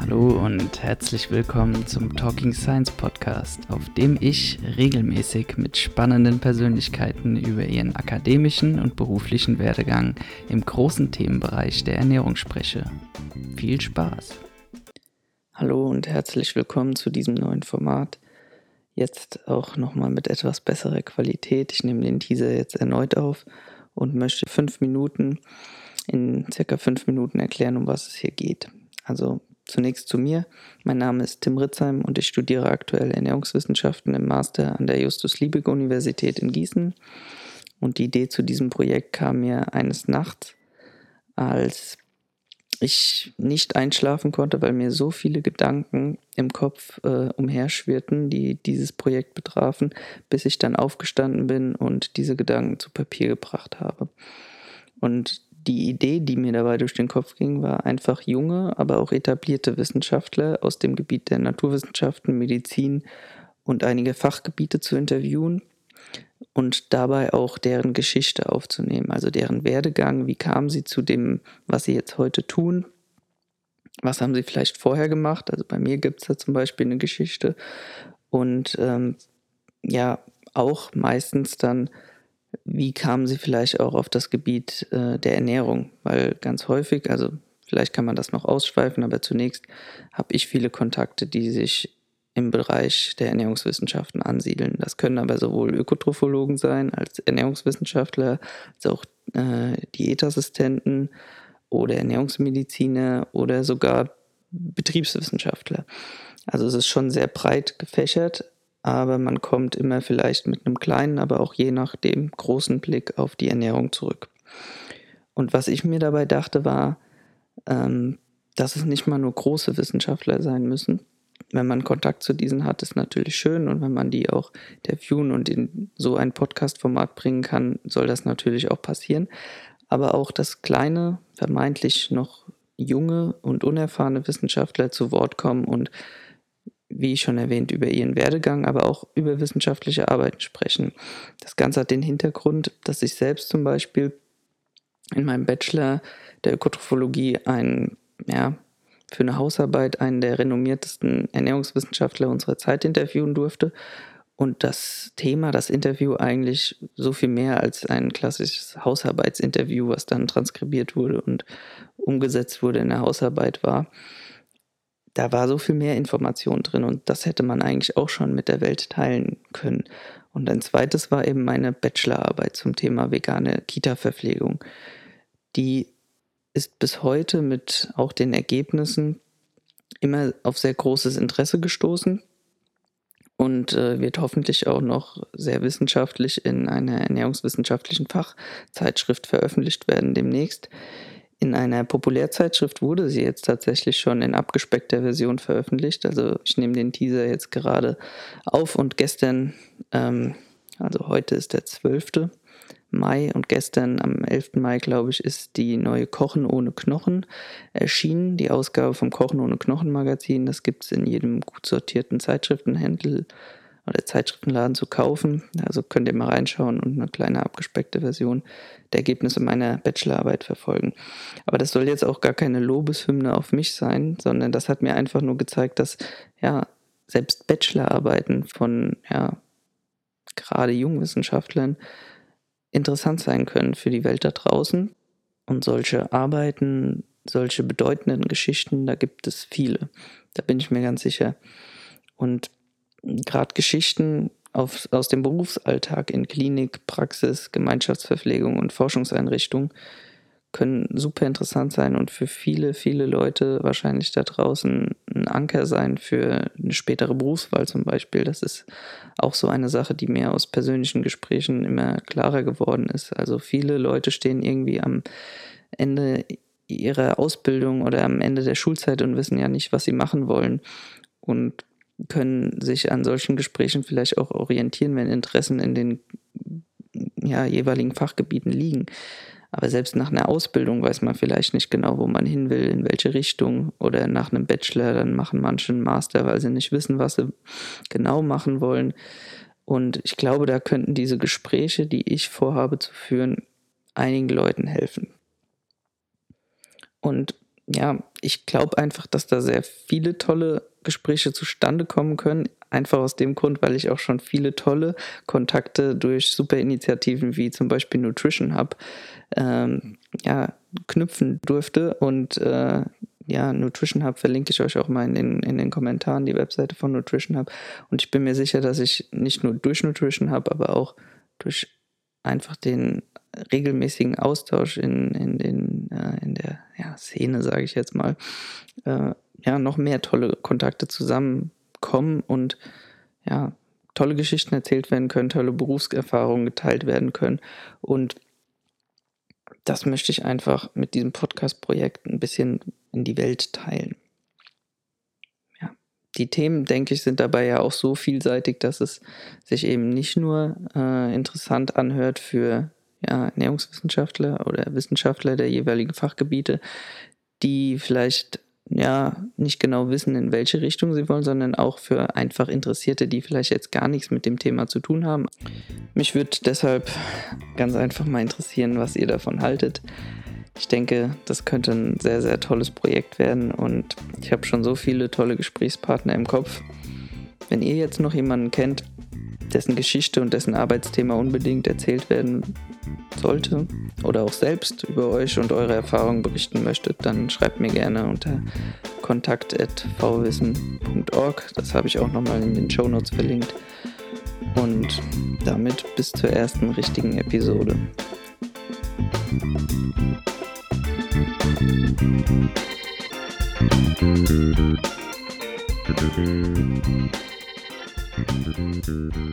Hallo und herzlich willkommen zum Talking Science Podcast, auf dem ich regelmäßig mit spannenden Persönlichkeiten über ihren akademischen und beruflichen Werdegang im großen Themenbereich der Ernährung spreche. Viel Spaß! Hallo und herzlich willkommen zu diesem neuen Format. Jetzt auch nochmal mit etwas besserer Qualität. Ich nehme den Teaser jetzt erneut auf und möchte fünf Minuten, in circa fünf Minuten erklären, um was es hier geht. Also Zunächst zu mir. Mein Name ist Tim Ritzheim und ich studiere aktuell Ernährungswissenschaften im Master an der Justus-Liebig-Universität in Gießen. Und die Idee zu diesem Projekt kam mir eines Nachts, als ich nicht einschlafen konnte, weil mir so viele Gedanken im Kopf äh, umherschwirrten, die dieses Projekt betrafen, bis ich dann aufgestanden bin und diese Gedanken zu Papier gebracht habe. Und die Idee, die mir dabei durch den Kopf ging, war einfach junge, aber auch etablierte Wissenschaftler aus dem Gebiet der Naturwissenschaften, Medizin und einige Fachgebiete zu interviewen und dabei auch deren Geschichte aufzunehmen, also deren Werdegang, wie kamen sie zu dem, was sie jetzt heute tun, was haben sie vielleicht vorher gemacht, also bei mir gibt es da zum Beispiel eine Geschichte. Und ähm, ja, auch meistens dann wie kamen Sie vielleicht auch auf das Gebiet äh, der Ernährung? Weil ganz häufig, also vielleicht kann man das noch ausschweifen, aber zunächst habe ich viele Kontakte, die sich im Bereich der Ernährungswissenschaften ansiedeln. Das können aber sowohl Ökotrophologen sein als Ernährungswissenschaftler, als auch äh, Diätassistenten oder Ernährungsmediziner oder sogar Betriebswissenschaftler. Also es ist schon sehr breit gefächert, aber man kommt immer vielleicht mit einem kleinen, aber auch je nachdem großen Blick auf die Ernährung zurück. Und was ich mir dabei dachte, war, ähm, dass es nicht mal nur große Wissenschaftler sein müssen. Wenn man Kontakt zu diesen hat, ist natürlich schön und wenn man die auch interviewen und in so ein Podcast-Format bringen kann, soll das natürlich auch passieren. Aber auch, dass kleine, vermeintlich noch junge und unerfahrene Wissenschaftler zu Wort kommen und wie schon erwähnt, über ihren Werdegang, aber auch über wissenschaftliche Arbeiten sprechen. Das Ganze hat den Hintergrund, dass ich selbst zum Beispiel in meinem Bachelor der Ökotrophologie einen, ja, für eine Hausarbeit einen der renommiertesten Ernährungswissenschaftler unserer Zeit interviewen durfte. Und das Thema, das Interview eigentlich so viel mehr als ein klassisches Hausarbeitsinterview, was dann transkribiert wurde und umgesetzt wurde in der Hausarbeit war da war so viel mehr Information drin und das hätte man eigentlich auch schon mit der Welt teilen können. Und ein zweites war eben meine Bachelorarbeit zum Thema vegane Kita-Verpflegung. Die ist bis heute mit auch den Ergebnissen immer auf sehr großes Interesse gestoßen und äh, wird hoffentlich auch noch sehr wissenschaftlich in einer ernährungswissenschaftlichen Fachzeitschrift veröffentlicht werden demnächst. In einer Populärzeitschrift wurde sie jetzt tatsächlich schon in abgespeckter Version veröffentlicht. Also ich nehme den Teaser jetzt gerade auf und gestern, ähm, also heute ist der 12. Mai und gestern am 11. Mai, glaube ich, ist die neue Kochen ohne Knochen erschienen. Die Ausgabe vom Kochen ohne Knochen Magazin. Das gibt es in jedem gut sortierten Zeitschriftenhändler oder Zeitschriftenladen zu kaufen. Also könnt ihr mal reinschauen und eine kleine abgespeckte Version der Ergebnisse meiner Bachelorarbeit verfolgen. Aber das soll jetzt auch gar keine Lobeshymne auf mich sein, sondern das hat mir einfach nur gezeigt, dass ja selbst Bachelorarbeiten von ja gerade Jungwissenschaftlern interessant sein können für die Welt da draußen. Und solche Arbeiten, solche bedeutenden Geschichten, da gibt es viele. Da bin ich mir ganz sicher. Und gerade Geschichten auf, aus dem Berufsalltag in Klinik, Praxis, Gemeinschaftsverpflegung und Forschungseinrichtungen können super interessant sein und für viele, viele Leute wahrscheinlich da draußen Anker sein für eine spätere Berufswahl zum Beispiel. Das ist auch so eine Sache, die mir aus persönlichen Gesprächen immer klarer geworden ist. Also viele Leute stehen irgendwie am Ende ihrer Ausbildung oder am Ende der Schulzeit und wissen ja nicht, was sie machen wollen. Und können sich an solchen Gesprächen vielleicht auch orientieren, wenn Interessen in den ja, jeweiligen Fachgebieten liegen. Aber selbst nach einer Ausbildung weiß man vielleicht nicht genau, wo man hin will, in welche Richtung. Oder nach einem Bachelor, dann machen manche einen Master, weil sie nicht wissen, was sie genau machen wollen. Und ich glaube, da könnten diese Gespräche, die ich vorhabe zu führen, einigen Leuten helfen. Und ja, ich glaube einfach, dass da sehr viele tolle Gespräche zustande kommen können. Einfach aus dem Grund, weil ich auch schon viele tolle Kontakte durch super Initiativen wie zum Beispiel Nutrition Hub ähm, ja, knüpfen durfte. Und äh, ja, Nutrition Hub verlinke ich euch auch mal in den, in den Kommentaren, die Webseite von Nutrition Hub. Und ich bin mir sicher, dass ich nicht nur durch Nutrition Hub, aber auch durch einfach den regelmäßigen Austausch in, in, den, äh, in der ja, Szene, sage ich jetzt mal, äh, ja, noch mehr tolle Kontakte zusammenkommen und ja, tolle Geschichten erzählt werden können, tolle Berufserfahrungen geteilt werden können. Und das möchte ich einfach mit diesem Podcast-Projekt ein bisschen in die Welt teilen. Ja, die Themen, denke ich, sind dabei ja auch so vielseitig, dass es sich eben nicht nur äh, interessant anhört für ja, Ernährungswissenschaftler oder Wissenschaftler der jeweiligen Fachgebiete, die vielleicht ja nicht genau wissen, in welche Richtung sie wollen, sondern auch für einfach Interessierte, die vielleicht jetzt gar nichts mit dem Thema zu tun haben. Mich würde deshalb ganz einfach mal interessieren, was ihr davon haltet. Ich denke, das könnte ein sehr, sehr tolles Projekt werden und ich habe schon so viele tolle Gesprächspartner im Kopf. Wenn ihr jetzt noch jemanden kennt, dessen Geschichte und dessen Arbeitsthema unbedingt erzählt werden sollte oder auch selbst über euch und eure Erfahrungen berichten möchtet, dann schreibt mir gerne unter kontakt.vwissen.org. Das habe ich auch nochmal in den Show Notes verlinkt. Und damit bis zur ersten richtigen Episode. Thank you. Thank you.